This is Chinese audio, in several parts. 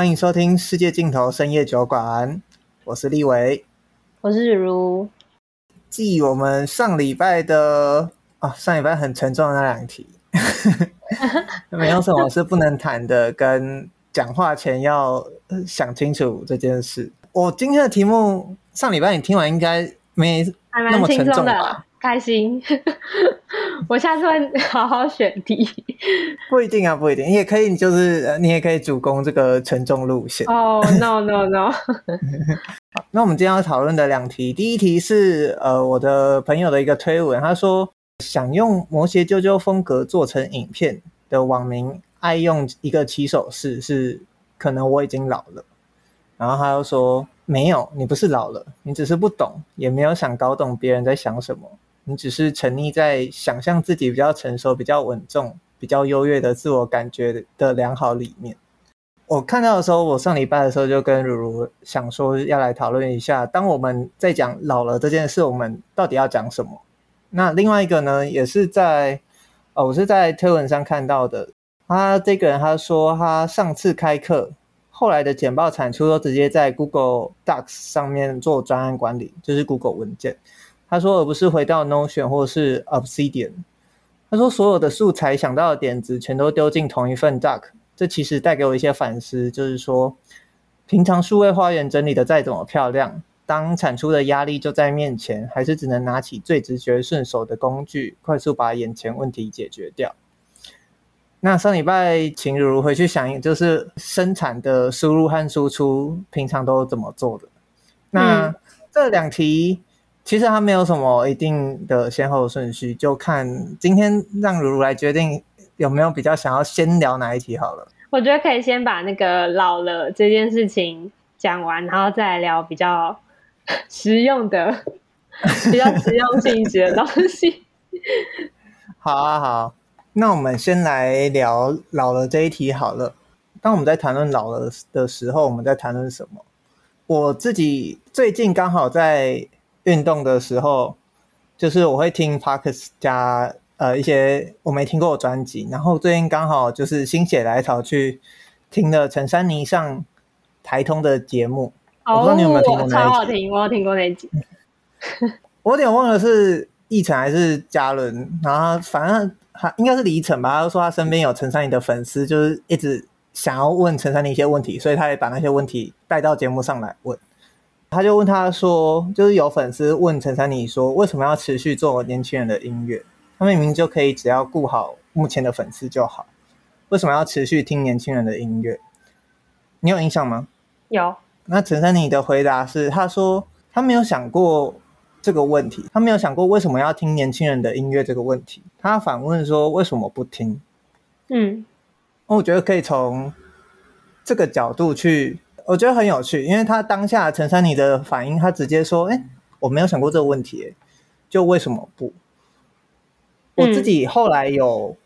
欢迎收听《世界尽头深夜酒馆》，我是立维，我是如。继我们上礼拜的啊，上礼拜很沉重的那两题，没有什么是不能谈的，跟讲话前要想清楚这件事。我今天的题目，上礼拜你听完应该没那么沉重吧？开心，我下次会 好好选题。不一定啊，不一定，你也可以，就是你也可以主攻这个沉重路线。哦、oh,，no no no。好，那我们今天要讨论的两题，第一题是呃我的朋友的一个推文，他说想用魔鞋啾啾风格做成影片的网民爱用一个起手式是可能我已经老了，然后他又说没有，你不是老了，你只是不懂，也没有想搞懂别人在想什么。你只是沉溺在想象自己比较成熟、比较稳重、比较优越的自我感觉的良好里面。我看到的时候，我上礼拜的时候就跟如如想说要来讨论一下，当我们在讲老了这件事，我们到底要讲什么？那另外一个呢，也是在哦，我是在推文上看到的。他这个人他说，他上次开课，后来的简报产出都直接在 Google Docs 上面做专案管理，就是 Google 文件。他说，而不是回到 Notion 或是 Obsidian。他说，所有的素材想到的点子全都丢进同一份 Doc。这其实带给我一些反思，就是说，平常数位花园整理的再怎么漂亮，当产出的压力就在面前，还是只能拿起最直觉顺手的工具，快速把眼前问题解决掉。那上礼拜请如如回去想，就是生产的输入和输出，平常都怎么做的？那、嗯、这两题。其实它没有什么一定的先后顺序，就看今天让如如来决定有没有比较想要先聊哪一题好了。我觉得可以先把那个老了这件事情讲完，然后再来聊比较实用的、比较实用性质的东西。好啊，好，那我们先来聊老了这一题好了。当我们在谈论老了的时候，我们在谈论什么？我自己最近刚好在。运动的时候，就是我会听 Podcast 加呃一些我没听过的专辑，然后最近刚好就是心血来潮去听了陈珊妮上台通的节目，哦，我不知道你有没有听过那一集？超好听，我有听过那一集。我有点忘了是奕晨还是嘉伦，然后反正他应该是李晨吧，他说他身边有陈珊妮的粉丝，就是一直想要问陈珊妮一些问题，所以他也把那些问题带到节目上来问。他就问他说：“就是有粉丝问陈珊妮说，为什么要持续做年轻人的音乐？他明明就可以只要顾好目前的粉丝就好，为什么要持续听年轻人的音乐？你有印象吗？有。那陈珊妮的回答是：他说他没有想过这个问题，他没有想过为什么要听年轻人的音乐这个问题。他反问说：为什么不听？嗯，我觉得可以从这个角度去。”我觉得很有趣，因为他当下陈珊妮的反应，他直接说：“哎，我没有想过这个问题，就为什么不？”我自己后来有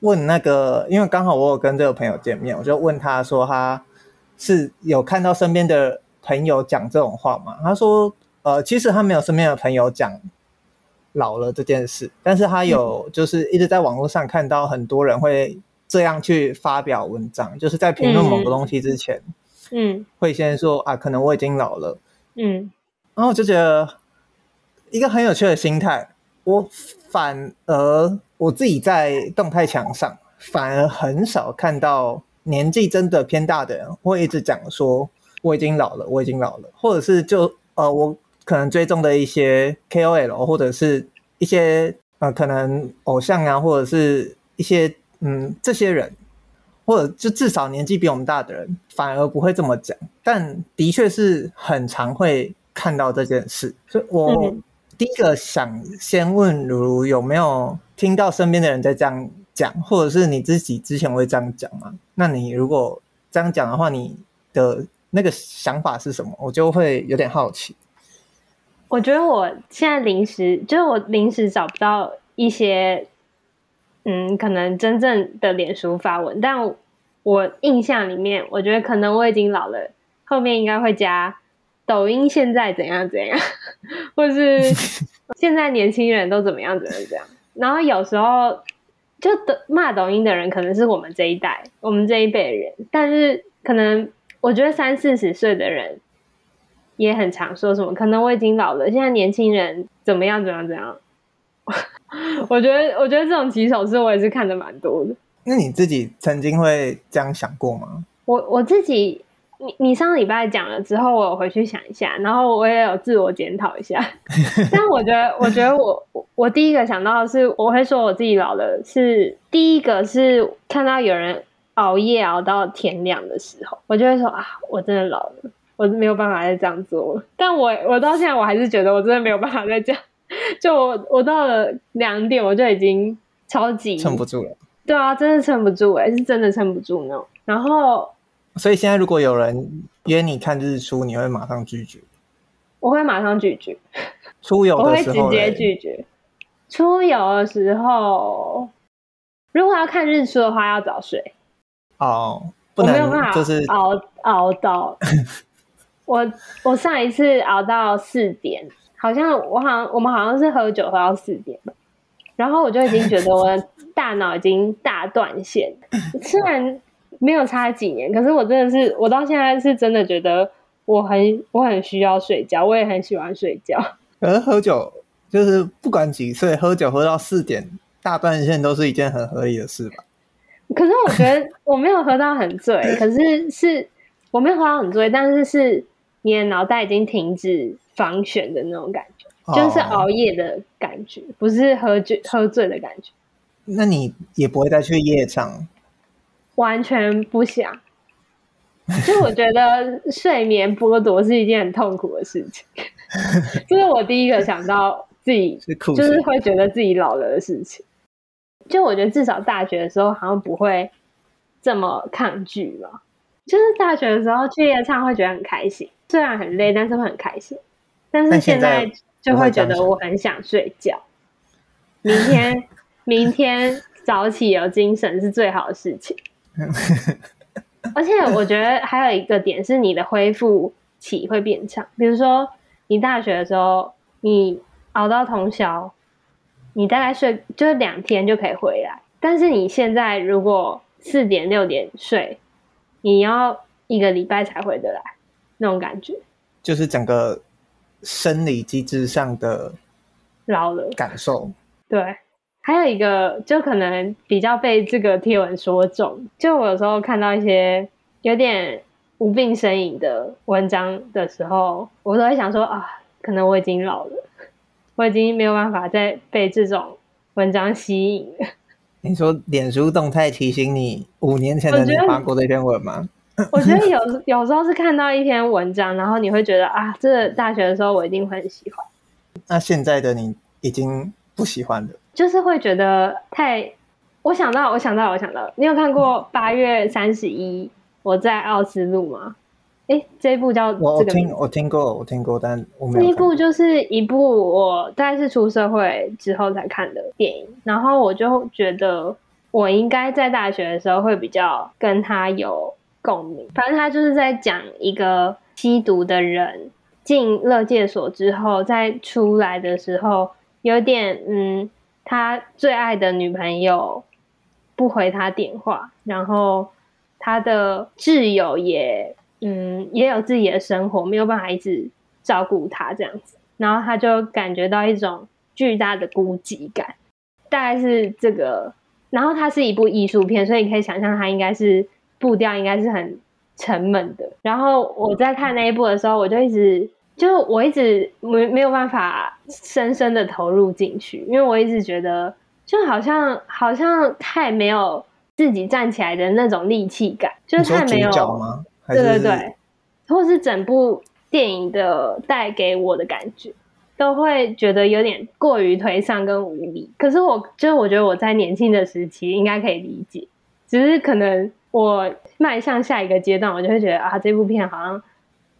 问那个，因为刚好我有跟这个朋友见面，我就问他说：“他是有看到身边的朋友讲这种话吗？”他说：“呃，其实他没有身边的朋友讲老了这件事，但是他有就是一直在网络上看到很多人会这样去发表文章，就是在评论某个东西之前。”嗯，会先说啊，可能我已经老了。嗯，然后我就觉得一个很有趣的心态。我反而我自己在动态墙上，反而很少看到年纪真的偏大的人会一直讲说我已经老了，我已经老了，或者是就呃，我可能追踪的一些 KOL 或者是一些呃，可能偶像啊，或者是一些嗯这些人。或者就至少年纪比我们大的人，反而不会这么讲，但的确是很常会看到这件事。所以我第一个想先问如如有没有听到身边的人在这样讲，或者是你自己之前会这样讲吗？那你如果这样讲的话，你的那个想法是什么？我就会有点好奇。我觉得我现在临时就是我临时找不到一些。嗯，可能真正的脸书发文，但我，印象里面，我觉得可能我已经老了，后面应该会加抖音现在怎样怎样，或是 现在年轻人都怎么样怎样怎样。然后有时候就的骂抖音的人可能是我们这一代，我们这一辈的人，但是可能。我觉得三四十岁的人也很常说什么，可能我已经老了，现在年轻人怎么样怎么样怎样。我觉得，我觉得这种起手式我也是看的蛮多的。那你自己曾经会这样想过吗？我我自己，你你上礼拜讲了之后，我有回去想一下，然后我也有自我检讨一下。但我觉得，我觉得我我第一个想到的是，我会说我自己老了，是第一个是看到有人熬夜熬到天亮的时候，我就会说啊，我真的老了，我没有办法再这样做了。但我我到现在我还是觉得我真的没有办法再这样。就我我到了两点，我就已经超级撑不住了。对啊，真的撑不住哎，是真的撑不住那种。然后，所以现在如果有人约你看日出，你会马上拒绝？我会马上拒绝。出游的时候，我会直接拒绝。出游的时候，如果要看日出的话，要早睡。哦，不能，就是熬熬到。我我上一次熬到四点。好像我好像我们好像是喝酒喝到四点吧，然后我就已经觉得我的大脑已经大断线。虽然没有差几年，可是我真的是我到现在是真的觉得我很 我很需要睡觉，我也很喜欢睡觉。可是喝酒就是不管几岁，喝酒喝到四点大断线都是一件很合理的事吧？可是我觉得我没有喝到很醉，可是是我没有喝到很醉，但是是你的脑袋已经停止。防眩的那种感觉，就是熬夜的感觉，哦、不是喝醉喝醉的感觉。那你也不会再去夜场？完全不想。就我觉得睡眠剥夺是一件很痛苦的事情，这是我第一个想到自己就是会觉得自己老了的事情。就我觉得至少大学的时候好像不会这么抗拒吧。就是大学的时候去夜场会觉得很开心，虽然很累，但是会很开心。但是现在就会觉得我很想睡觉。明天，明天早起有精神是最好的事情。而且我觉得还有一个点是，你的恢复期会变长。比如说，你大学的时候，你熬到通宵，你大概睡就是两天就可以回来。但是你现在如果四点六点睡，你要一个礼拜才回得来，那种感觉就是整个。生理机制上的老了感受，对，还有一个就可能比较被这个贴文说中，就我有时候看到一些有点无病呻吟的文章的时候，我都会想说啊，可能我已经老了，我已经没有办法再被这种文章吸引了。你说脸书动态提醒你五年前的你发过这篇文吗？我觉得有有时候是看到一篇文章，然后你会觉得啊，这个大学的时候我一定会很喜欢。那现在的你已经不喜欢了，就是会觉得太……我想到，我想到，我想到，你有看过八月三十一我在奥斯陆吗？哎，这一部叫这个我听我听过，我听过，但我没有。这一部就是一部我大概是出社会之后才看的电影，然后我就觉得我应该在大学的时候会比较跟他有。共鸣，反正他就是在讲一个吸毒的人进乐戒所之后，再出来的时候，有点嗯，他最爱的女朋友不回他电话，然后他的挚友也嗯也有自己的生活，没有办法一直照顾他这样子，然后他就感觉到一种巨大的孤寂感，大概是这个。然后它是一部艺术片，所以你可以想象它应该是。步调应该是很沉闷的。然后我在看那一部的时候，我就一直就我一直没没有办法深深的投入进去，因为我一直觉得就好像好像太没有自己站起来的那种力气感，就是太没有。对对对，或是整部电影的带给我的感觉，都会觉得有点过于颓丧跟无力。可是我就是我觉得我在年轻的时期应该可以理解，只是可能。我迈向下一个阶段，我就会觉得啊，这部片好像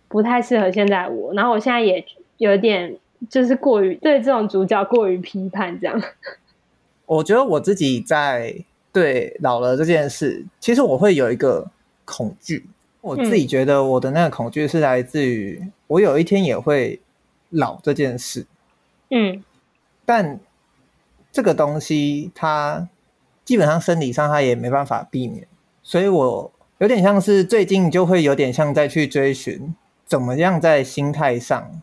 不太适合现在我。然后我现在也有点就是过于对这种主角过于批判，这样。我觉得我自己在对老了这件事，其实我会有一个恐惧。我自己觉得我的那个恐惧是来自于我有一天也会老这件事。嗯，但这个东西它基本上生理上它也没办法避免。所以我有点像是最近就会有点像在去追寻怎么样在心态上，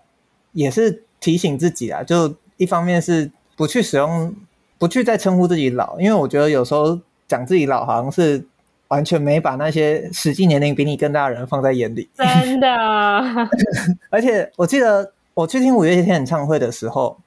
也是提醒自己啊。就一方面是不去使用，不去再称呼自己老，因为我觉得有时候讲自己老好像是完全没把那些实际年龄比你更大的人放在眼里。真的，而且我记得我去听五月天演唱会的时候，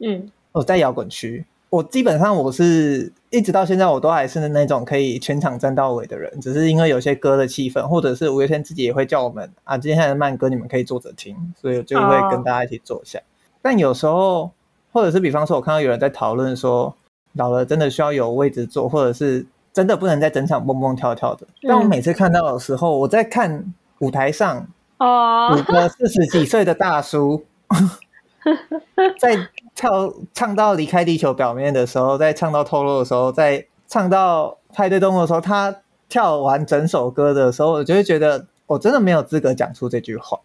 嗯，我在摇滚区。我基本上我是一直到现在我都还是那种可以全场站到尾的人，只是因为有些歌的气氛，或者是五月天自己也会叫我们啊，接下来的慢歌你们可以坐着听，所以我就会跟大家一起坐下。Oh. 但有时候，或者是比方说，我看到有人在讨论说，老了真的需要有位置坐，或者是真的不能在整场蹦蹦跳跳的。但我每次看到的时候，我在看舞台上哦，五个四十几岁的大叔。在跳唱到离开地球表面的时候，在唱到透露的时候，在唱到派对动物的时候，他跳完整首歌的时候，我就会觉得我真的没有资格讲出这句话。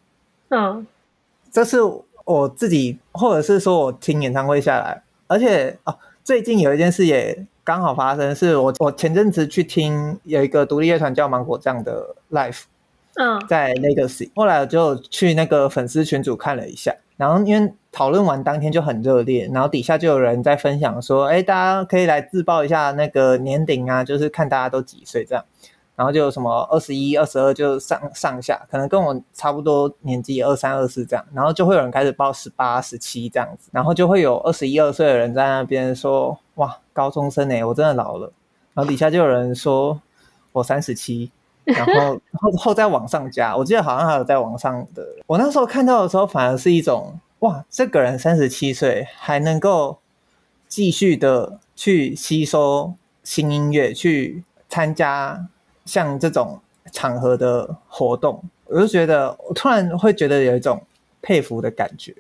嗯，这是我自己，或者是说我听演唱会下来，而且哦，最近有一件事也刚好发生，是我我前阵子去听有一个独立乐团叫芒果酱的 live，嗯，在 Legacy，后来我就去那个粉丝群组看了一下。然后因为讨论完当天就很热烈，然后底下就有人在分享说，哎，大家可以来自报一下那个年龄啊，就是看大家都几岁这样。然后就有什么二十一、二十二就上上下，可能跟我差不多年纪，二三、二四这样。然后就会有人开始报十八、十七这样子，然后就会有二十一二岁的人在那边说，哇，高中生哎，我真的老了。然后底下就有人说我三十七。然后后后再往上加，我记得好像还有在网上的。我那时候看到的时候，反而是一种哇，这个人三十七岁还能够继续的去吸收新音乐，去参加像这种场合的活动，我就觉得我突然会觉得有一种佩服的感觉。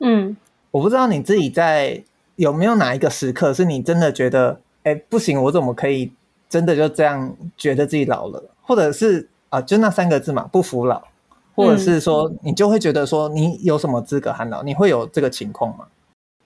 嗯，我不知道你自己在有没有哪一个时刻是你真的觉得，哎，不行，我怎么可以真的就这样觉得自己老了？或者是啊，就那三个字嘛，不服老，或者是说，你就会觉得说，你有什么资格喊老？你会有这个情况吗？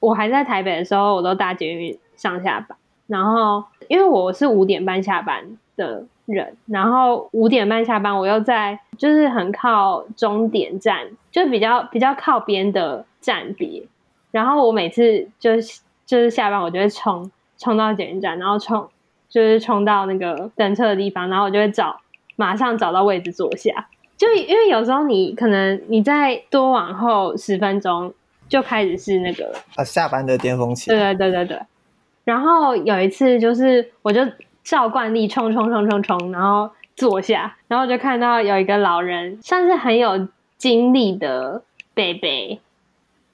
我还在台北的时候，我都搭捷运上下班。然后，因为我是五点半下班的人，然后五点半下班，我又在就是很靠终点站，就比较比较靠边的站别。然后我每次就是就是下班，我就会冲冲到捷运站，然后冲就是冲到那个等车的地方，然后我就会找。马上找到位置坐下，就因为有时候你可能你再多往后十分钟就开始是那个啊下班的巅峰期。对对对对对。然后有一次就是我就照惯例冲冲冲冲冲，然后坐下，然后就看到有一个老人，算是很有精力的贝贝，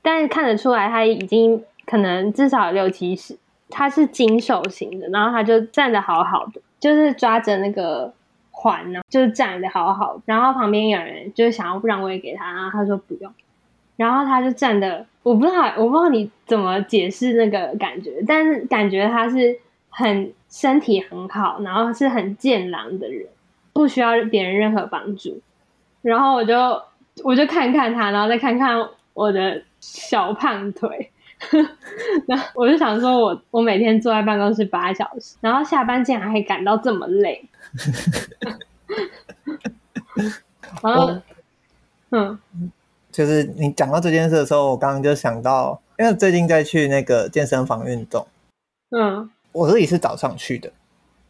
但是看得出来他已经可能至少有六七十，他是金手型的，然后他就站的好好的，就是抓着那个。环呢，就是站的好好，然后旁边有人就是想要让位给他，然后他说不用，然后他就站的，我不知道，我不知道你怎么解释那个感觉，但是感觉他是很身体很好，然后是很健朗的人，不需要别人任何帮助，然后我就我就看看他，然后再看看我的小胖腿，然后我就想说我我每天坐在办公室八小时，然后下班竟然还感到这么累。然后，嗯，就是你讲到这件事的时候，我刚刚就想到，因为最近在去那个健身房运动，嗯，我自己是早上去的，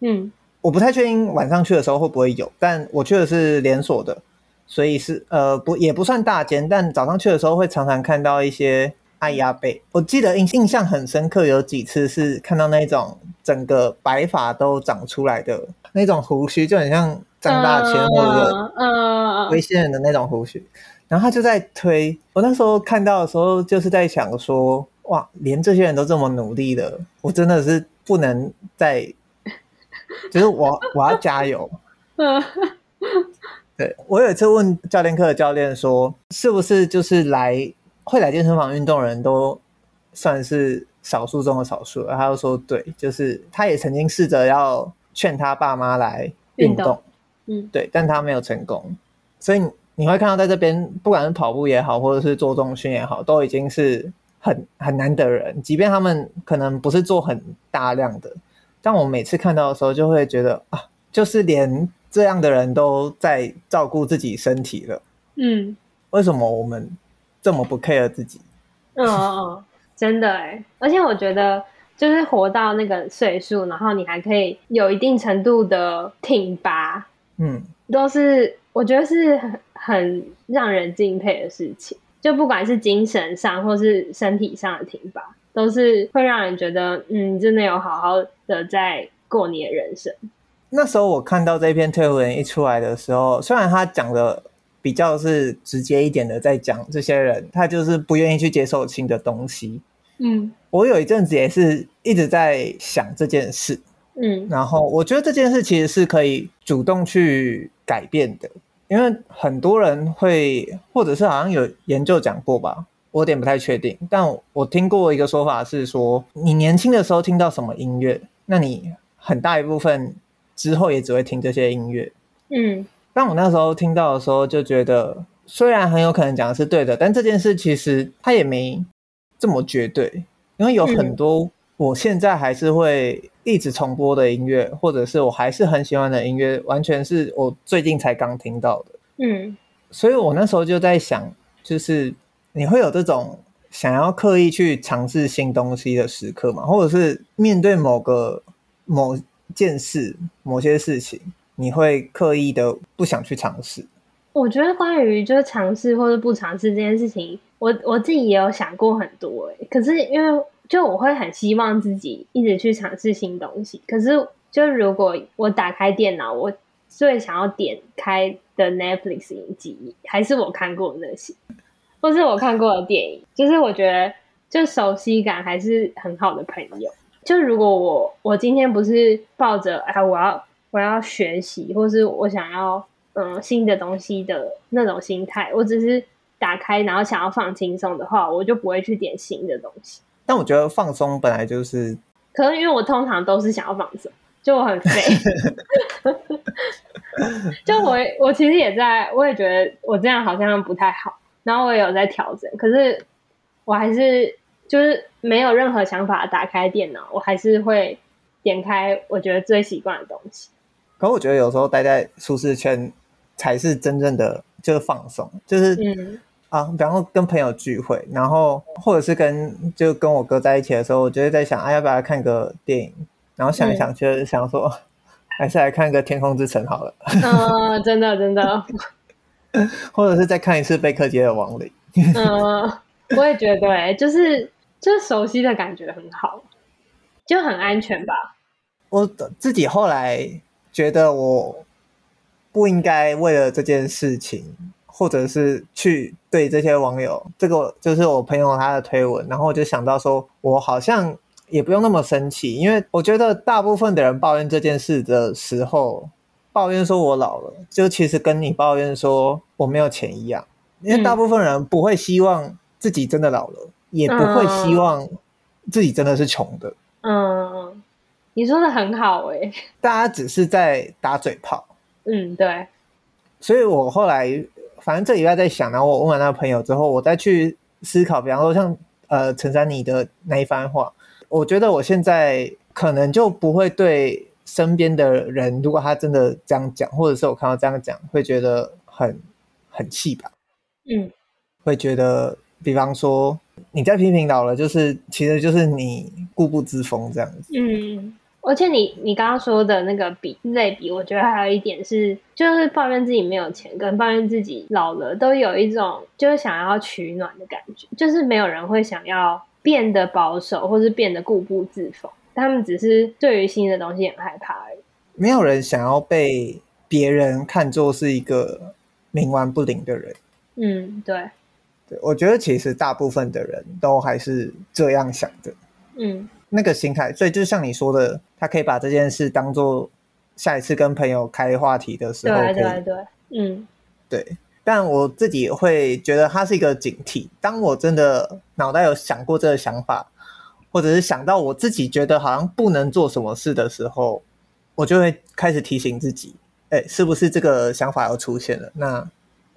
嗯，我不太确定晚上去的时候会不会有，但我去的是连锁的，所以是呃不也不算大间，但早上去的时候会常常看到一些。阿姨阿伯，我记得印印象很深刻，有几次是看到那种整个白发都长出来的那种胡须，就很像张大千或者嗯微仙人的那种胡须。然后他就在推，我那时候看到的时候，就是在想说，哇，连这些人都这么努力的，我真的是不能再，就是我我要加油。对，我有一次问教练课的教练说，是不是就是来。会来健身房运动的人都算是少数中的少数，他就说对，就是他也曾经试着要劝他爸妈来运动，运动，嗯，对，但他没有成功。所以你会看到在这边，不管是跑步也好，或者是做重训也好，都已经是很很难得人。即便他们可能不是做很大量的，但我每次看到的时候，就会觉得啊，就是连这样的人都在照顾自己身体了，嗯，为什么我们这么不 care 自己？嗯嗯嗯，真的哎，而且我觉得就是活到那个岁数，然后你还可以有一定程度的挺拔，嗯，都是我觉得是很很让人敬佩的事情。就不管是精神上或是身体上的挺拔，都是会让人觉得，嗯，真的有好好的在过你的人生。那时候我看到这篇推文一出来的时候，虽然他讲的比较是直接一点的，在讲这些人他就是不愿意去接受新的东西。嗯，我有一阵子也是一直在想这件事。嗯，然后我觉得这件事其实是可以主动去改变的，因为很多人会，或者是好像有研究讲过吧，我有点不太确定，但我，我听过一个说法是说，你年轻的时候听到什么音乐，那你很大一部分。之后也只会听这些音乐，嗯，但我那时候听到的时候就觉得，虽然很有可能讲的是对的，但这件事其实它也没这么绝对，因为有很多我现在还是会一直重播的音乐，或者是我还是很喜欢的音乐，完全是我最近才刚听到的，嗯，所以我那时候就在想，就是你会有这种想要刻意去尝试新东西的时刻嘛？或者是面对某个某。件事某些事情，你会刻意的不想去尝试。我觉得关于就是尝试或者不尝试这件事情，我我自己也有想过很多诶。可是因为就我会很希望自己一直去尝试新东西。可是就如果我打开电脑，我最想要点开的 Netflix 影集，还是我看过的那些，或是我看过的电影，就是我觉得就熟悉感还是很好的朋友。就如果我我今天不是抱着哎，我要我要学习，或是我想要嗯新的东西的那种心态，我只是打开然后想要放轻松的话，我就不会去点新的东西。但我觉得放松本来就是，可能因为我通常都是想要放松，就我很废。就我我其实也在，我也觉得我这样好像不太好，然后我也有在调整，可是我还是。就是没有任何想法，打开电脑，我还是会点开我觉得最习惯的东西。可我觉得有时候待在舒适圈才是真正的就是放松，就是嗯啊，比方说跟朋友聚会，然后或者是跟就跟我哥在一起的时候，我就会在想，哎、啊，要不要看个电影？然后想一想，就是想说，嗯、还是来看个《天空之城》好了。嗯，真的真的。或者是再看一次《贝克街的亡灵》。嗯，我也觉得、欸，就是。就熟悉的感觉很好，就很安全吧。我自己后来觉得，我不应该为了这件事情，或者是去对这些网友，这个就是我朋友他的推文，然后我就想到说，我好像也不用那么生气，因为我觉得大部分的人抱怨这件事的时候，抱怨说我老了，就其实跟你抱怨说我没有钱一样，因为大部分人不会希望自己真的老了。也不会希望自己真的是穷的。嗯，你说的很好哎。大家只是在打嘴炮。嗯，对。所以我后来，反正这礼拜在想，然后我问完那个朋友之后，我再去思考，比方说像呃陈珊妮的那一番话，我觉得我现在可能就不会对身边的人，如果他真的这样讲，或者是我看到这样讲，会觉得很很气吧。嗯，会觉得，比方说。你在批评老了，就是其实就是你固步自封这样子。嗯，而且你你刚刚说的那个比类比，我觉得还有一点是，就是抱怨自己没有钱，跟抱怨自己老了，都有一种就是想要取暖的感觉。就是没有人会想要变得保守，或是变得固步自封，他们只是对于新的东西很害怕而已。没有人想要被别人看作是一个冥顽不灵的人。嗯，对。对，我觉得其实大部分的人都还是这样想的，嗯，那个心态，所以就像你说的，他可以把这件事当做下一次跟朋友开话题的时候，对对对，嗯，对。但我自己会觉得它是一个警惕，当我真的脑袋有想过这个想法，或者是想到我自己觉得好像不能做什么事的时候，我就会开始提醒自己，哎，是不是这个想法要出现了？那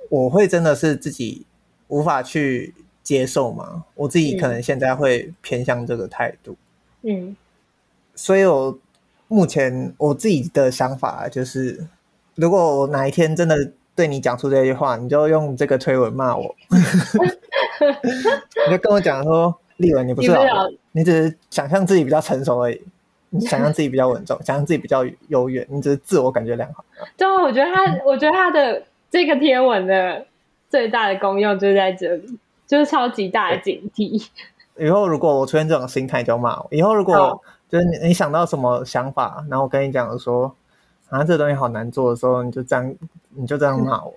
我会真的是自己。无法去接受吗？我自己可能现在会偏向这个态度。嗯，所以我目前我自己的想法就是，如果我哪一天真的对你讲出这句话，你就用这个推文骂我，你就跟我讲说，立文你不是老人，你只是想象自己比较成熟而已，你想象自己比较稳重，想象自己比较优越，你只是自我感觉良好。对啊，我觉得他，我觉得他的这个贴文的最大的功用就在这里，就是超级大的警惕。以后如果我出现这种心态，就骂我。以后如果就是你你想到什么想法，然后我跟你讲说，啊，这东西好难做的时候，你就这样，你就这样骂我。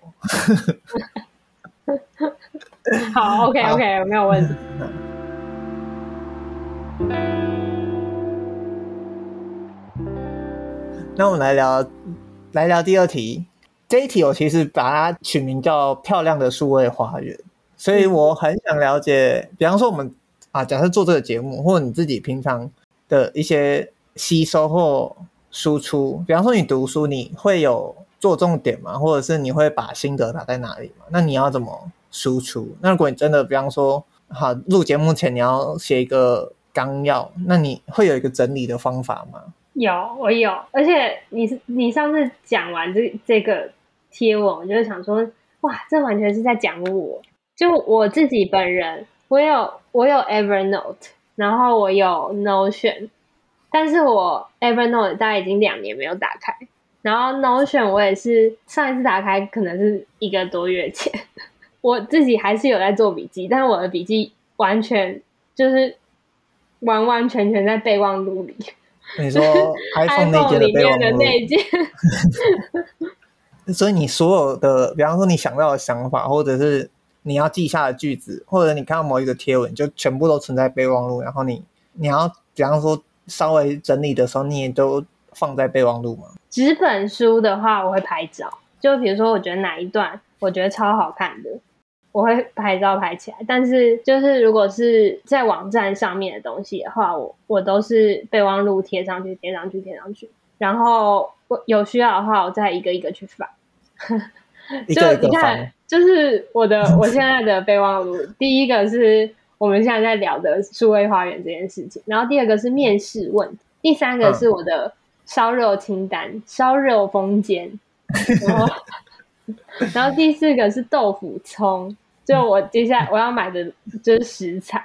好，OK OK，没有问题。那我们来聊，来聊第二题。这一题我其实把它取名叫“漂亮的数位花园”，所以我很想了解，比方说我们。啊，假设做这个节目，或者你自己平常的一些吸收或输出，比方说你读书，你会有做重点吗？或者是你会把心得打在哪里吗？那你要怎么输出？那如果你真的，比方说，好，录节目前你要写一个纲要，那你会有一个整理的方法吗？有，我有，而且你你上次讲完这这个贴文，我就想说，哇，这完全是在讲我，就我自己本人。我有我有 Evernote，然后我有 Notion，但是我 Evernote 大概已经两年没有打开，然后 Notion 我也是上一次打开可能是一个多月前，我自己还是有在做笔记，但是我的笔记完全就是完完全全在备忘录里。你说 iPhone 里面的那件，所以你所有的，比方说你想到的想法，或者是。你要记下的句子，或者你看到某一个贴文，就全部都存在备忘录。然后你你要，比方说稍微整理的时候，你也都放在备忘录吗？纸本书的话，我会拍照。就比如说，我觉得哪一段我觉得超好看的，我会拍照拍起来。但是就是如果是在网站上面的东西的话，我我都是备忘录贴上去，贴上去，贴上去。然后我有需要的话，我再一个一个去翻。就你看。就是我的 我现在的备忘录，第一个是我们现在在聊的数位花园这件事情，然后第二个是面试问题，第三个是我的烧肉清单，烧肉风间，然后然后第四个是豆腐葱，就我接下来 我要买的就是食材，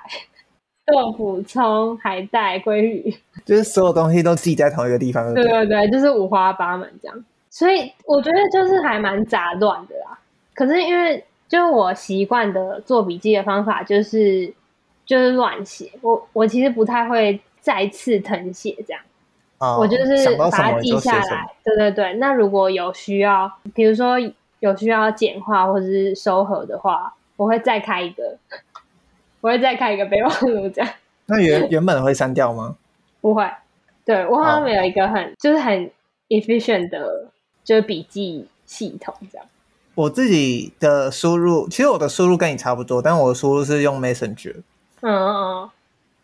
豆腐葱、海带、鲑鱼，就是所有东西都记在同一个地方。对对对，就是五花八门这样，所以我觉得就是还蛮杂乱的啦。可是因为就是我习惯的做笔记的方法就是就是乱写，我我其实不太会再次誊写这样，哦、我就是把它记下来。对对对，那如果有需要，比如说有需要简化或者是收合的话，我会再开一个，我会再开一个备忘录这样。那原原本会删掉吗？不会，对我好像没有一个很、哦、就是很 efficient 的，就是笔记系统这样。我自己的输入，其实我的输入跟你差不多，但我的输入是用 Messenger。嗯嗯，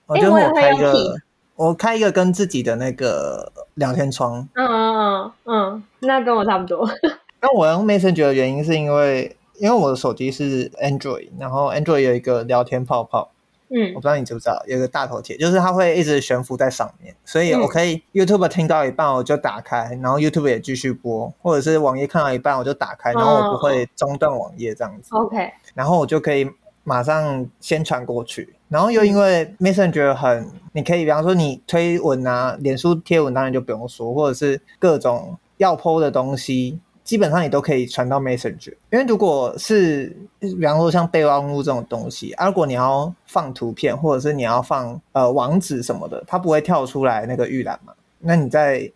我就我开一个，我开一个跟自己的那个聊天窗。嗯嗯嗯嗯，那跟我差不多。那我用 Messenger 的原因是因为，因为我的手机是 Android，然后 Android 有一个聊天泡泡。嗯，我不知道你知不知道，有个大头贴，就是它会一直悬浮在上面，所以我可以 YouTube 听到一半我就打开，然后 YouTube 也继续播，或者是网页看到一半我就打开，然后我不会中断网页这样子。OK，然后我就可以马上先传过去，然后又因为 Messenger 很，你可以比方说你推文啊，脸书贴文当然就不用说，或者是各种要 po 的东西。基本上你都可以传到 Messenger，因为如果是比方说像备忘录这种东西，啊，如果你要放图片或者是你要放呃网址什么的，它不会跳出来那个预览嘛？那你在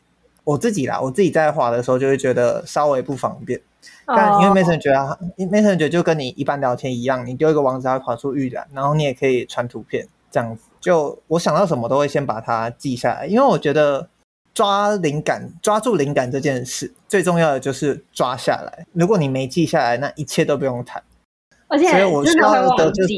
我自己啦，我自己在滑的时候就会觉得稍微不方便。但因为 Messenger，Messenger、oh. 就跟你一般聊天一样，你丢一个网址它跑出预览，然后你也可以传图片这样子。就我想到什么都会先把它记下来，因为我觉得。抓灵感，抓住灵感这件事最重要的就是抓下来。如果你没记下来，那一切都不用谈。而且，所以我需要的就是，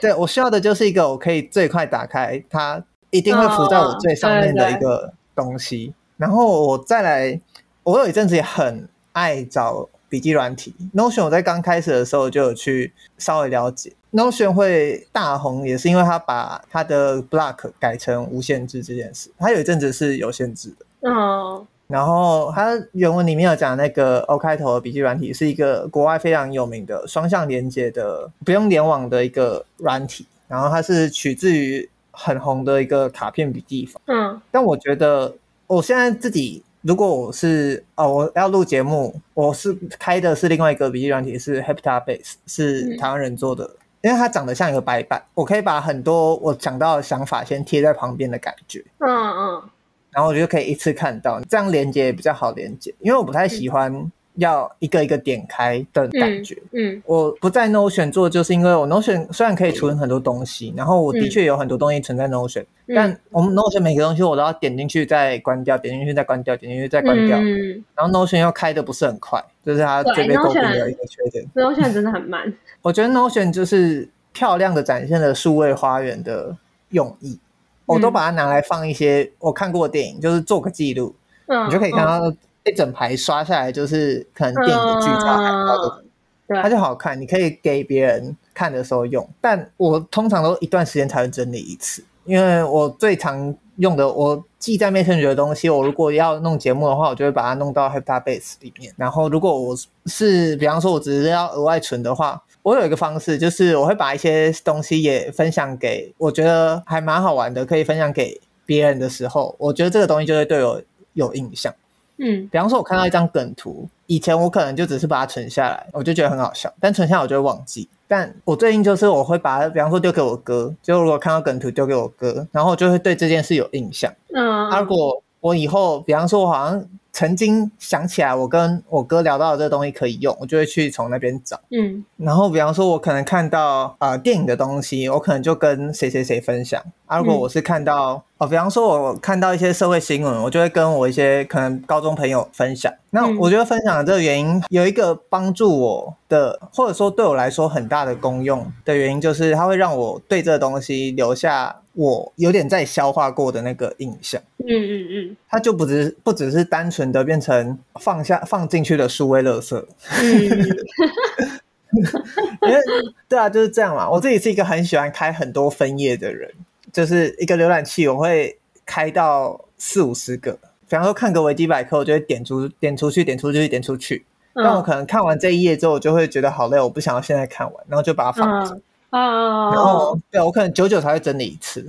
对，我需要的就是一个我可以最快打开，它一定会浮在我最上面的一个东西。然后我再来，我有一阵子也很爱找笔记软体，Notion 我在刚开始的时候就有去稍微了解。Notion 会大红，也是因为他把他的 block 改成无限制这件事。他有一阵子是有限制的，嗯，然后它原文里面有讲那个 O 开头的笔记软体是一个国外非常有名的双向连接的不用联网的一个软体，然后它是取自于很红的一个卡片笔记法。嗯，但我觉得我现在自己如果我是哦我要录节目，我是开的是另外一个笔记软体是 Heptabase，是台湾人做的，嗯、因为它长得像一个白板，我可以把很多我想到的想法先贴在旁边的感觉。嗯嗯。然后我就可以一次看到，这样连接也比较好连接，因为我不太喜欢要一个一个点开的感觉。嗯，嗯我不在 Notion 做，就是因为我 Notion 虽然可以储存很多东西，然后我的确有很多东西存在 Notion，嗯，但我们 Notion 每个东西我都要点进去再关掉，点进去再关掉，点进去再关掉。嗯，然后 Notion 又开的不是很快，就是它最被诟病的一个缺点。Notion 真的很慢。我觉得 Notion 就是漂亮的展现了数位花园的用意。我都把它拿来放一些我看过的电影，就是做个记录，嗯，你就可以看到一整排刷下来，就是可能电影的剧照海报的，对，它就好看，你可以给别人看的时候用。但我通常都一段时间才会整理一次，因为我最常用的，我记在 Messenger 的东西，我如果要弄节目的话，我就会把它弄到 Heptabase 里面。然后如果我是，比方说我只是要额外存的话。我有一个方式，就是我会把一些东西也分享给我觉得还蛮好玩的，可以分享给别人的时候，我觉得这个东西就会对我有印象。嗯，比方说，我看到一张梗图，以前我可能就只是把它存下来，我就觉得很好笑，但存下来我就会忘记。但我最近就是我会把它，比方说丢给我哥，就如果看到梗图丢给我哥，然后我就会对这件事有印象。嗯，啊，如果我以后，比方说，我好像。曾经想起来，我跟我哥聊到的这个东西可以用，我就会去从那边找。嗯，然后比方说，我可能看到啊、呃、电影的东西，我可能就跟谁谁谁分享。啊，如果我是看到。哦，比方说，我看到一些社会新闻，我就会跟我一些可能高中朋友分享。那我觉得分享的这个原因有一个帮助我的，或者说对我来说很大的功用的原因，就是它会让我对这个东西留下我有点在消化过的那个印象。嗯嗯嗯，它就不只不只是单纯的变成放下放进去的数位垃圾。嗯，因为对啊，就是这样嘛。我自己是一个很喜欢开很多分页的人。就是一个浏览器，我会开到四五十个。比方说看个维基百科，我就会点出、点出去、点出去、点出去。但我可能看完这一页之后，我就会觉得好累，我不想要现在看完，然后就把它放着。然后，对，我可能久久才会整理一次。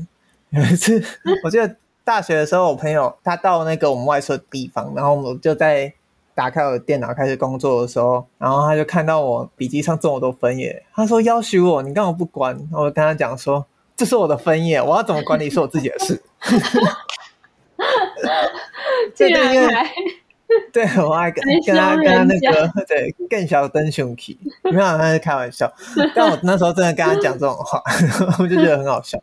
有一次，我记得大学的时候，我朋友他到那个我们外出的地方，然后我就在打开我的电脑开始工作的时候，然后他就看到我笔记上这么多分页，他说：“要许我，你干嘛不管？”我就跟他讲说。这是我的分页，我要怎么管理是我自己的事。对 对对，对 我爱跟跟他跟他那个对更小灯熊皮，没有，他是开玩笑。但我那时候真的跟他讲这种话，我就觉得很好笑。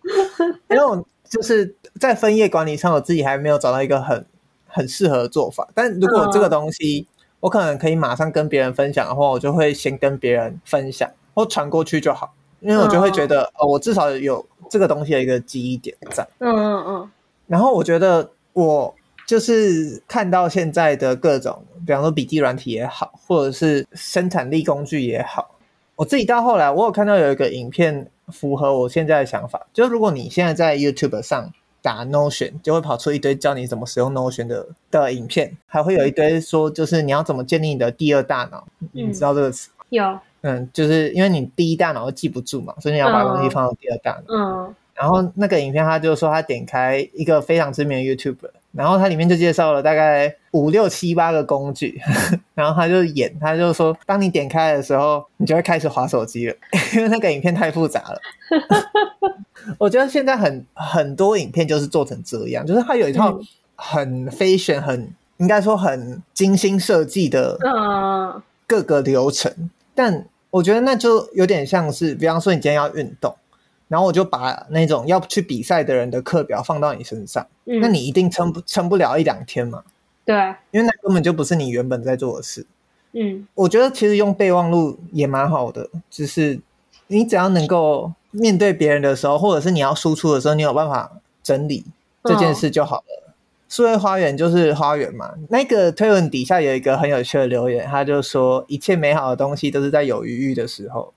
因为我就是在分页管理上，我自己还没有找到一个很很适合的做法。但如果这个东西我可能可以马上跟别人分享的话，我就会先跟别人分享或传过去就好。因为我就会觉得，哦，哦，我至少有这个东西的一个记忆点在。嗯嗯嗯。然后我觉得，我就是看到现在的各种，比方说笔记软体也好，或者是生产力工具也好，我自己到后来，我有看到有一个影片符合我现在的想法，就是如果你现在在 YouTube 上打 Notion，就会跑出一堆教你怎么使用 Notion 的的影片，还会有一堆说，就是你要怎么建立你的第二大脑，嗯、你知道这个词？有。嗯，就是因为你第一大脑都记不住嘛，所以你要把东西放到第二大脑。嗯，然后那个影片，他就说他点开一个非常知名的 YouTuber，然后他里面就介绍了大概五六七八个工具，然后他就演，他就说，当你点开的时候，你就会开始划手机了，因为那个影片太复杂了。我觉得现在很很多影片就是做成这样，就是他有一套很 fashion，很应该说很精心设计的各个流程，但。我觉得那就有点像是，比方说你今天要运动，然后我就把那种要去比赛的人的课表放到你身上，嗯、那你一定撑不撑不了一两天嘛？对，因为那根本就不是你原本在做的事。嗯，我觉得其实用备忘录也蛮好的，就是你只要能够面对别人的时候，或者是你要输出的时候，你有办法整理这件事就好了。哦数位花园就是花园嘛。那个推文底下有一个很有趣的留言，他就说：“一切美好的东西都是在有余裕的时候。”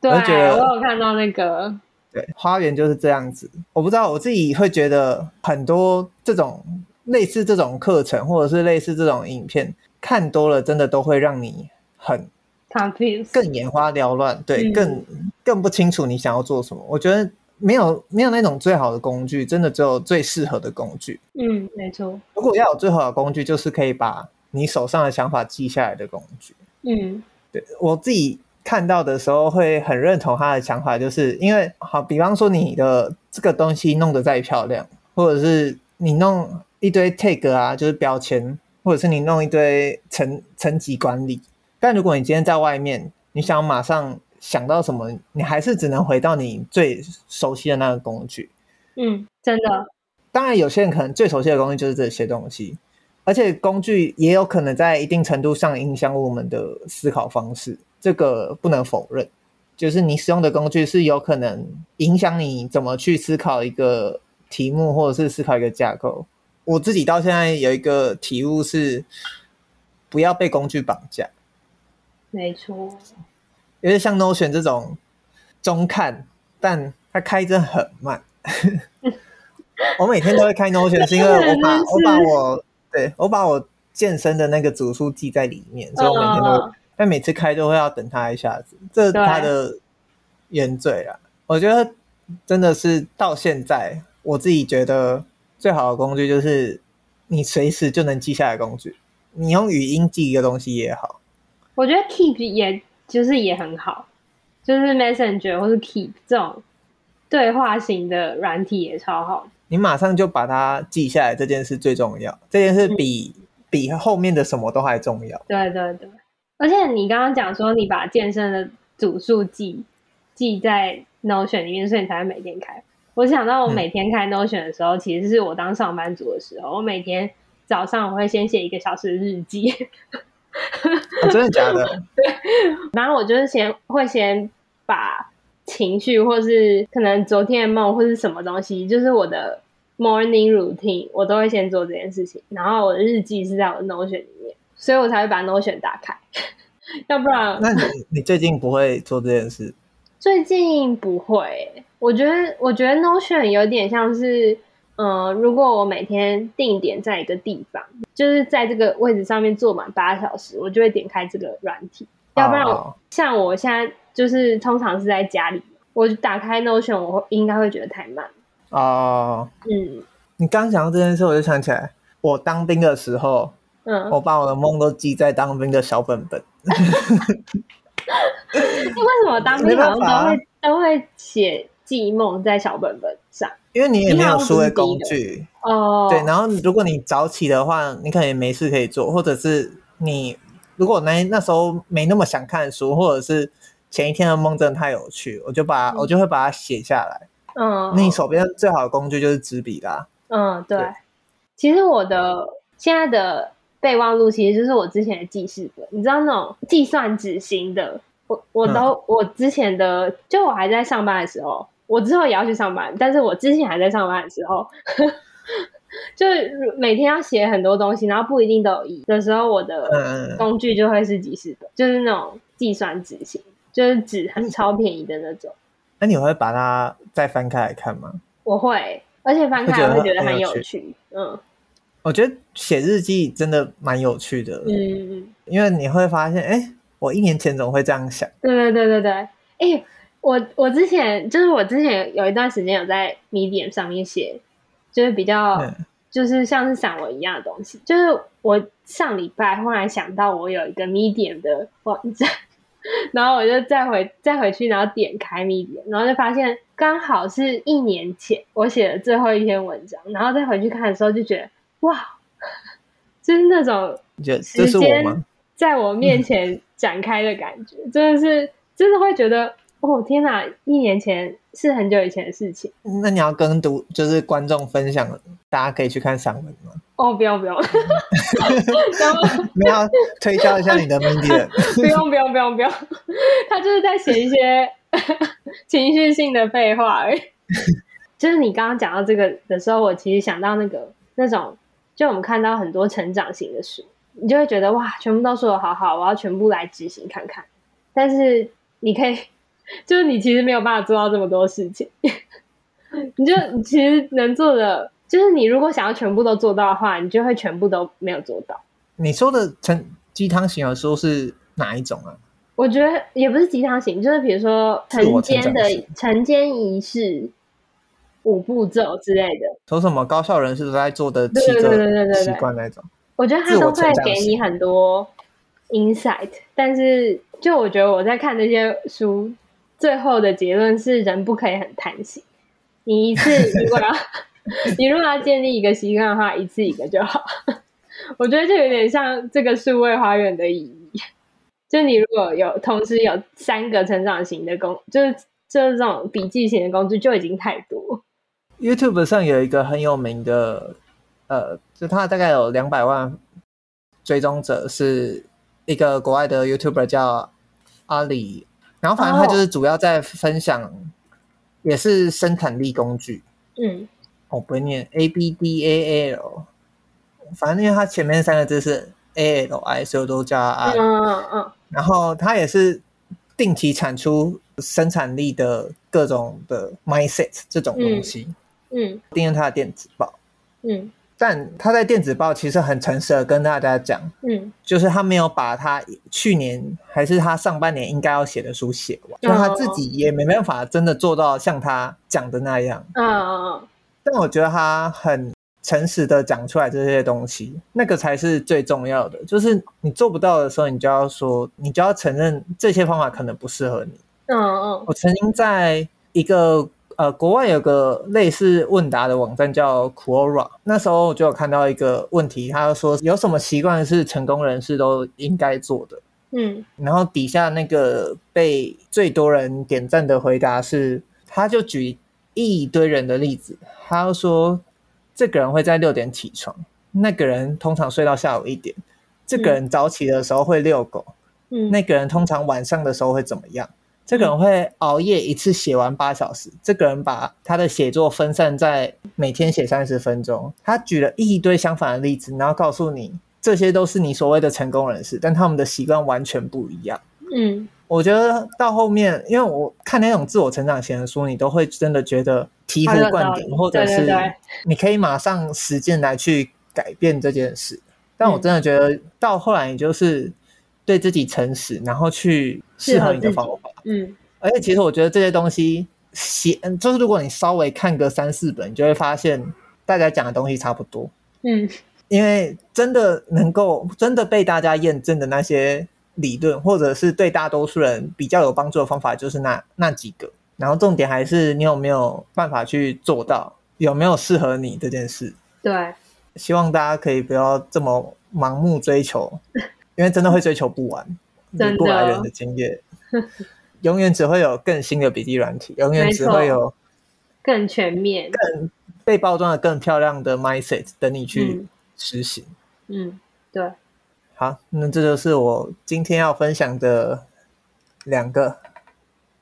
对，我觉得我有看到那个。对，花园就是这样子。我不知道我自己会觉得很多这种类似这种课程，或者是类似这种影片，看多了真的都会让你很 confused，更眼花缭乱，对，嗯、更更不清楚你想要做什么。我觉得没有没有那种最好的工具，真的只有最适合的工具。嗯，没错。如果要有最好的工具，就是可以把你手上的想法记下来的工具。嗯，对，我自己看到的时候会很认同他的想法，就是因为好，比方说你的这个东西弄得再漂亮，或者是你弄一堆 tag 啊，就是标签，或者是你弄一堆层层级管理，但如果你今天在外面，你想马上想到什么，你还是只能回到你最熟悉的那个工具。嗯，真的。当然，有些人可能最熟悉的工具就是这些东西，而且工具也有可能在一定程度上影响我们的思考方式，这个不能否认。就是你使用的工具是有可能影响你怎么去思考一个题目，或者是思考一个架构。我自己到现在有一个体悟是，不要被工具绑架。没错，因为像 Notion 这种中看，但它开真很慢。我每天都会开 Notion，是因为 我把我把我对我把我健身的那个组数记在里面，所以我每天都，但每次开都会要等它一下子，这是它的原罪啦。我觉得真的是到现在，我自己觉得。最好的工具就是你随时就能记下来的工具。你用语音记一个东西也好，我觉得 Keep 也就是也很好，就是 Messenger 或是 Keep 这种对话型的软体也超好。你马上就把它记下来，这件事最重要。这件事比、嗯、比后面的什么都还重要。对对对，而且你刚刚讲说你把健身的组数记记在 Notion 里面，所以你才会每天开。我想到我每天开 Notion 的时候，嗯、其实是我当上班族的时候。我每天早上我会先写一个小时的日记。哦，真的假的？对。然后我就是先会先把情绪，或是可能昨天的梦，或是什么东西，就是我的 morning routine，我都会先做这件事情。然后我的日记是在我的 Notion 里面，所以我才会把 Notion 打开。要不然，那你你最近不会做这件事？最近不会。我觉得，我觉得 Notion 有点像是，呃，如果我每天定点在一个地方，就是在这个位置上面坐满八小时，我就会点开这个软体。要不然我，像我现在就是通常是在家里，我打开 Notion，我应该会觉得太慢。哦，嗯，你刚讲到这件事，我就想起来，我当兵的时候，嗯，我把我的梦都记在当兵的小本本。为什么当兵好像都会都会写？记忆梦在小本本上，因为你也没有数位工具哦。对，然后如果你早起的话，你可能也没事可以做，或者是你如果那那时候没那么想看书，或者是前一天的梦真的太有趣，我就把、嗯、我就会把它写下来。嗯，那你手边最好的工具就是纸笔啦。嗯，对。对其实我的现在的备忘录其实就是我之前的记事本，你知道那种计算纸型的，我我都、嗯、我之前的就我还在上班的时候。我之后也要去上班，但是我之前还在上班的时候，就是每天要写很多东西，然后不一定都有意义的时候，我的工具就会是记事本，就是那种计算纸型，就是纸很超便宜的那种。那你会把它再翻开来看吗？我会，而且翻开来会觉得很有趣。嗯，我觉得写日记真的蛮有趣的。嗯，因为你会发现，哎，我一年前怎么会这样想？对对对对对，哎。我我之前就是我之前有一段时间有在 Medium 上面写，就是比较、嗯、就是像是散文一样的东西。就是我上礼拜忽然想到我有一个 Medium 的网站，然后我就再回再回去，然后点开 Medium，然后就发现刚好是一年前我写的最后一篇文章，然后再回去看的时候就觉得哇，就是那种时间在我面前展开的感觉，真的是真的会觉得。哦天哪！一年前是很久以前的事情。那你要跟读就是观众分享，大家可以去看散文吗？哦，不用不要，你要 推销一下你的 Medium。不用不用不用不用，他就是在写一些情绪性的废话而已。就是你刚刚讲到这个的时候，我其实想到那个那种，就我们看到很多成长型的书，你就会觉得哇，全部都说的好好，我要全部来执行看看。但是你可以。就是你其实没有办法做到这么多事情，你就你其实能做的就是你如果想要全部都做到的话，你就会全部都没有做到。你说的成鸡汤型的书是哪一种啊？我觉得也不是鸡汤型，就是比如说晨间的晨间仪式、五步骤之类的。说什么高效人士都在做的七个习惯那种。我觉得他都会给你很多 insight，但是就我觉得我在看那些书，最后的结论是人不可以很贪心。你一次 如果要。你如果要建立一个习惯的话，一次一个就好。我觉得就有点像这个数位花园的意义。就你如果有同时有三个成长型的工，就是就是这种笔记型的工具，就已经太多。YouTube 上有一个很有名的，呃，就他大概有两百万追踪者，是一个国外的 YouTuber 叫阿里。然后反正他就是主要在分享，也是生产力工具。哦、嗯。我不会念 A B D A L，反正因为它前面三个字是 A L I，所以我都叫它 I。嗯嗯嗯。然后它也是定期产出生产力的各种的 mindset 这种东西。嗯。订阅它的电子报。嗯。但他在电子报其实很诚实的跟大家讲，嗯，就是他没有把他去年还是他上半年应该要写的书写完，就他自己也没办法真的做到像他讲的那样。嗯嗯嗯。但我觉得他很诚实的讲出来这些东西，那个才是最重要的。就是你做不到的时候，你就要说，你就要承认这些方法可能不适合你。嗯嗯。我曾经在一个呃国外有个类似问答的网站叫 Quora，那时候我就有看到一个问题，他就说有什么习惯是成功人士都应该做的？嗯。然后底下那个被最多人点赞的回答是，他就举一堆人的例子。他又说，这个人会在六点起床，那个人通常睡到下午一点，这个人早起的时候会遛狗，嗯，那个人通常晚上的时候会怎么样？这个人会熬夜一次写完八小时，这个人把他的写作分散在每天写三十分钟。他举了一堆相反的例子，然后告诉你，这些都是你所谓的成功人士，但他们的习惯完全不一样。嗯。我觉得到后面，因为我看那种自我成长型的书，你都会真的觉得醍醐灌顶，或者是你可以马上实践来去改变这件事。但我真的觉得到后来，你就是对自己诚实，然后去适合你的方法。嗯，而且其实我觉得这些东西写，就是如果你稍微看个三四本，你就会发现大家讲的东西差不多。嗯，因为真的能够真的被大家验证的那些。理论或者是对大多数人比较有帮助的方法，就是那那几个。然后重点还是你有没有办法去做到，有没有适合你这件事。对，希望大家可以不要这么盲目追求，因为真的会追求不完。过来人的经验，永远只会有更新的笔记软体，永远只会有更全面、更被包装的更漂亮的 mindset 等你去实行。嗯，嗯，对。好，那这就是我今天要分享的两个。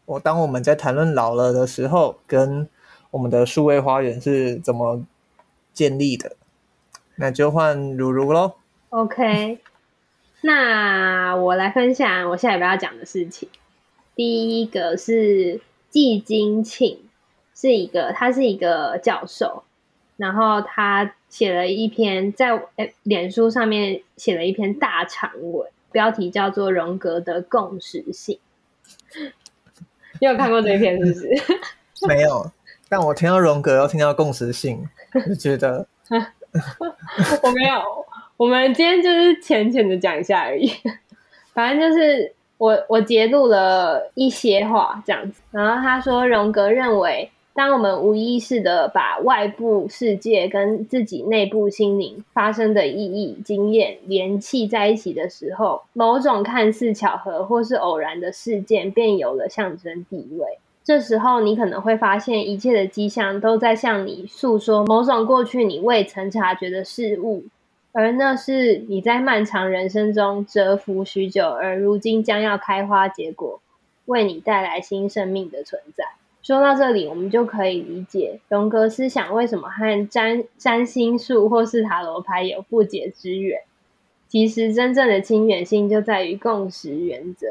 我当我们在谈论老了的时候，跟我们的数位花园是怎么建立的。那就换如如喽。OK，那我来分享我下礼拜要讲的事情。第一个是季金庆，是一个他是一个教授，然后他。写了一篇在诶脸书上面写了一篇大长文，标题叫做《荣格的共识性》。你有看过这一篇是不是？没有，但我听到荣格，又听到共识性，就觉得 我没有。我们今天就是浅浅的讲一下而已。反正就是我我截录了一些话这样子，然后他说荣格认为。当我们无意识的把外部世界跟自己内部心灵发生的意义、经验联系在一起的时候，某种看似巧合或是偶然的事件便有了象征地位。这时候，你可能会发现一切的迹象都在向你诉说某种过去你未曾察觉的事物，而那是你在漫长人生中蛰伏许久，而如今将要开花结果，为你带来新生命的存在。说到这里，我们就可以理解荣格思想为什么和占占星术或是塔罗牌有不解之缘。其实，真正的亲缘性就在于共识原则，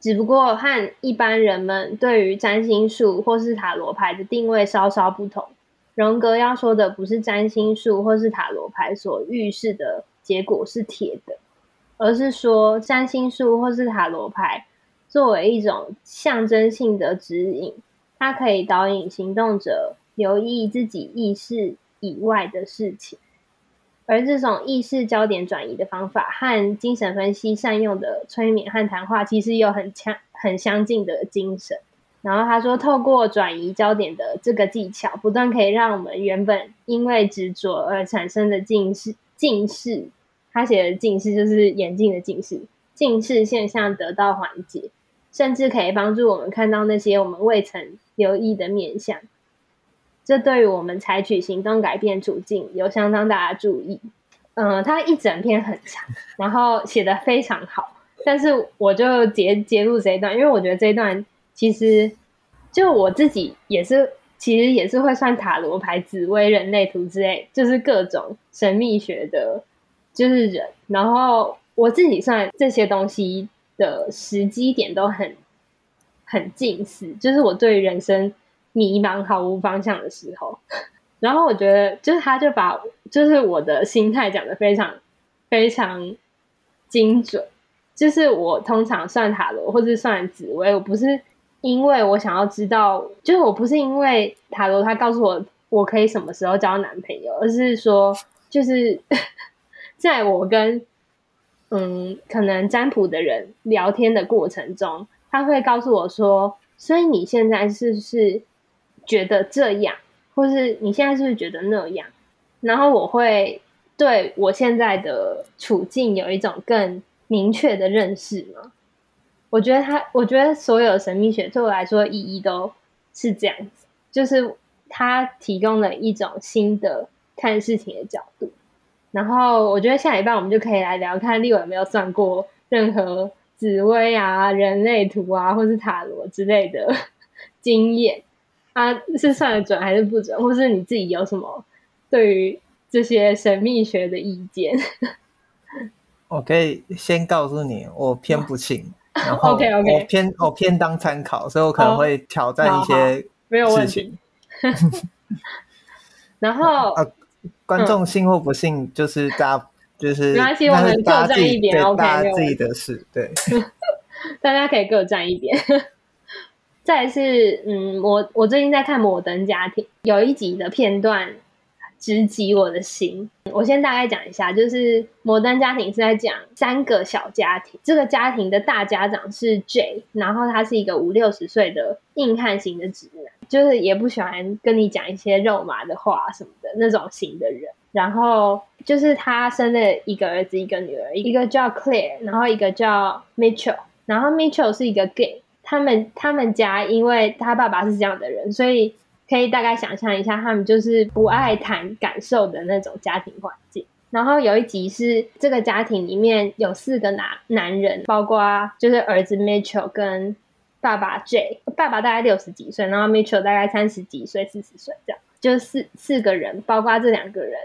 只不过和一般人们对于占星术或是塔罗牌的定位稍稍不同。荣格要说的不是占星术或是塔罗牌所预示的结果是铁的，而是说占星术或是塔罗牌作为一种象征性的指引，它可以导引行动者留意自己意识以外的事情。而这种意识焦点转移的方法和精神分析善用的催眠和谈话，其实有很强、很相近的精神。然后他说，透过转移焦点的这个技巧，不断可以让我们原本因为执着而产生的近视、近视，他写的近视就是眼镜的近视，近视现象得到缓解，甚至可以帮助我们看到那些我们未曾留意的面向。这对于我们采取行动改变处境有相当大的注意。嗯，他一整篇很长，然后写得非常好，但是我就截截录这一段，因为我觉得这一段其实就我自己也是，其实也是会算塔罗牌、紫微人类图之类，就是各种神秘学的，就是人。然后我自己算这些东西的时机点都很很近似，就是我对人生。迷茫、毫无方向的时候，然后我觉得，就是他就把就是我的心态讲得非常非常精准。就是我通常算塔罗或是算紫微，我不是因为我想要知道，就是我不是因为塔罗他告诉我我可以什么时候交男朋友，而是说，就是 在我跟嗯可能占卜的人聊天的过程中，他会告诉我说，所以你现在是不是？觉得这样，或是你现在是不是觉得那样？然后我会对我现在的处境有一种更明确的认识吗？我觉得他，我觉得所有神秘学对我来说意义都是这样子，就是他提供了一种新的看事情的角度。然后我觉得下一半我们就可以来聊，看立伟有没有算过任何紫微啊、人类图啊，或是塔罗之类的 经验。他是算的准还是不准，或是你自己有什么对于这些神秘学的意见？我可以先告诉你，我偏不信，然后 OK OK，我偏我偏当参考，所以我可能会挑战一些没有问题。然后 呃，观众信或不信，就是大家就是没关系，我们各占一点，OK，大家自己的事，对，大家可以各占一点。再是，嗯，我我最近在看《摩登家庭》，有一集的片段直击我的心。我先大概讲一下，就是《摩登家庭》是在讲三个小家庭，这个家庭的大家长是 J，然后他是一个五六十岁的硬汉型的直男，就是也不喜欢跟你讲一些肉麻的话什么的那种型的人。然后就是他生了一个儿子，一个女儿，一个叫 Claire，然后一个叫 Mitchell，然后 Mitchell 是一个 gay。他们他们家，因为他爸爸是这样的人，所以可以大概想象一下，他们就是不爱谈感受的那种家庭环境。然后有一集是这个家庭里面有四个男男人，包括就是儿子 Mitchell 跟爸爸 J，爸爸大概六十几岁，然后 Mitchell 大概三十几岁、四十岁这样，就是四四个人，包括这两个人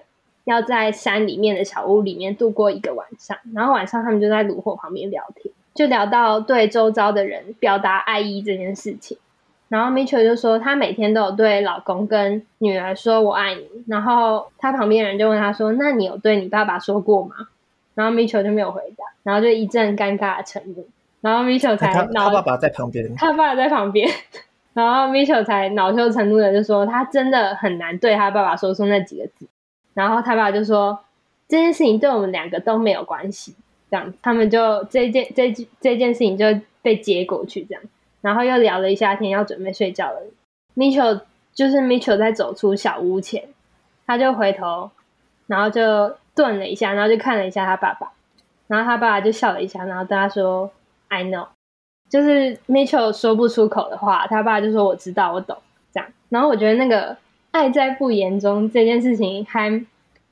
要在山里面的小屋里面度过一个晚上，然后晚上他们就在炉火旁边聊天。就聊到对周遭的人表达爱意这件事情，然后 Mitchell 就说他每天都有对老公跟女儿说我爱你，然后他旁边人就问他说：“那你有对你爸爸说过吗？”然后 Mitchell 就没有回答，然后就一阵尴尬的沉默，然后 Mitchell 才恼他爸爸在旁边，他爸爸在旁边，然后 Mitchell 才恼羞成怒的就说他真的很难对他爸爸说出那几个字，然后他爸爸就说这件事情对我们两个都没有关系。这样，他们就这件这这件事情就被接过去，这样，然后又聊了一下天，要准备睡觉了。Mitchell 就是 Mitchell 在走出小屋前，他就回头，然后就顿了一下，然后就看了一下他爸爸，然后他爸爸就笑了一下，然后对他说：“I know。”就是 Mitchell 说不出口的话，他爸爸就说：“我知道，我懂。”这样，然后我觉得那个爱在不言中这件事情还，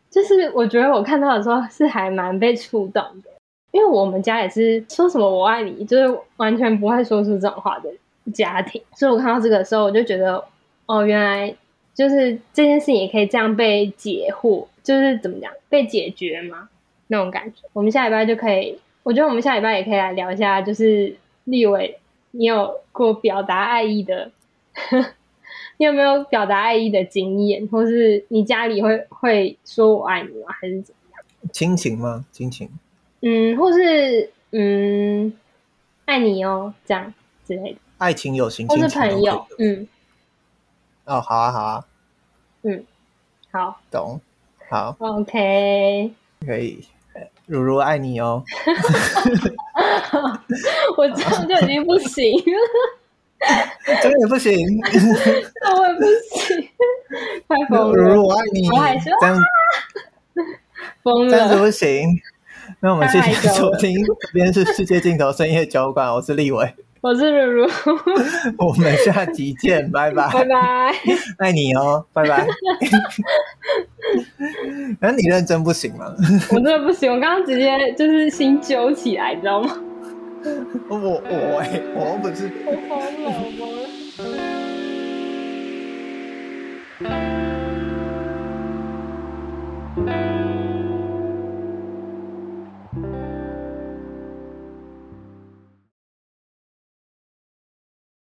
就是我觉得我看到的时候是还蛮被触动的。因为我们家也是说什么“我爱你”，就是完全不会说出这种话的家庭，所以我看到这个的时候，我就觉得，哦，原来就是这件事情也可以这样被解惑，就是怎么讲被解决吗？那种感觉。我们下礼拜就可以，我觉得我们下礼拜也可以来聊一下，就是立伟，你有过表达爱意的 你有没有表达爱意的经验，或是你家里会会说我爱你吗？还是怎么样？亲情吗？亲情？嗯，或是嗯，爱你哦，这样之类的。爱情、友情，或是朋友，嗯。哦，好啊，好啊。嗯，好，懂，好，OK，可以。如如爱你哦。我这样就已经不行了，真的不行，我也不行，快疯了。如如我爱你，我还说这样疯了，这样子不行。那我们谢谢收听，这边是世界尽头深夜酒馆，我是立伟。我是如如，我们下集见，拜拜，拜拜，爱你哦，拜拜。那你认真不行吗？我真的不行，我刚刚直接就是心揪起来，你知道吗？我我哎，我不是，我疯了，我疯了。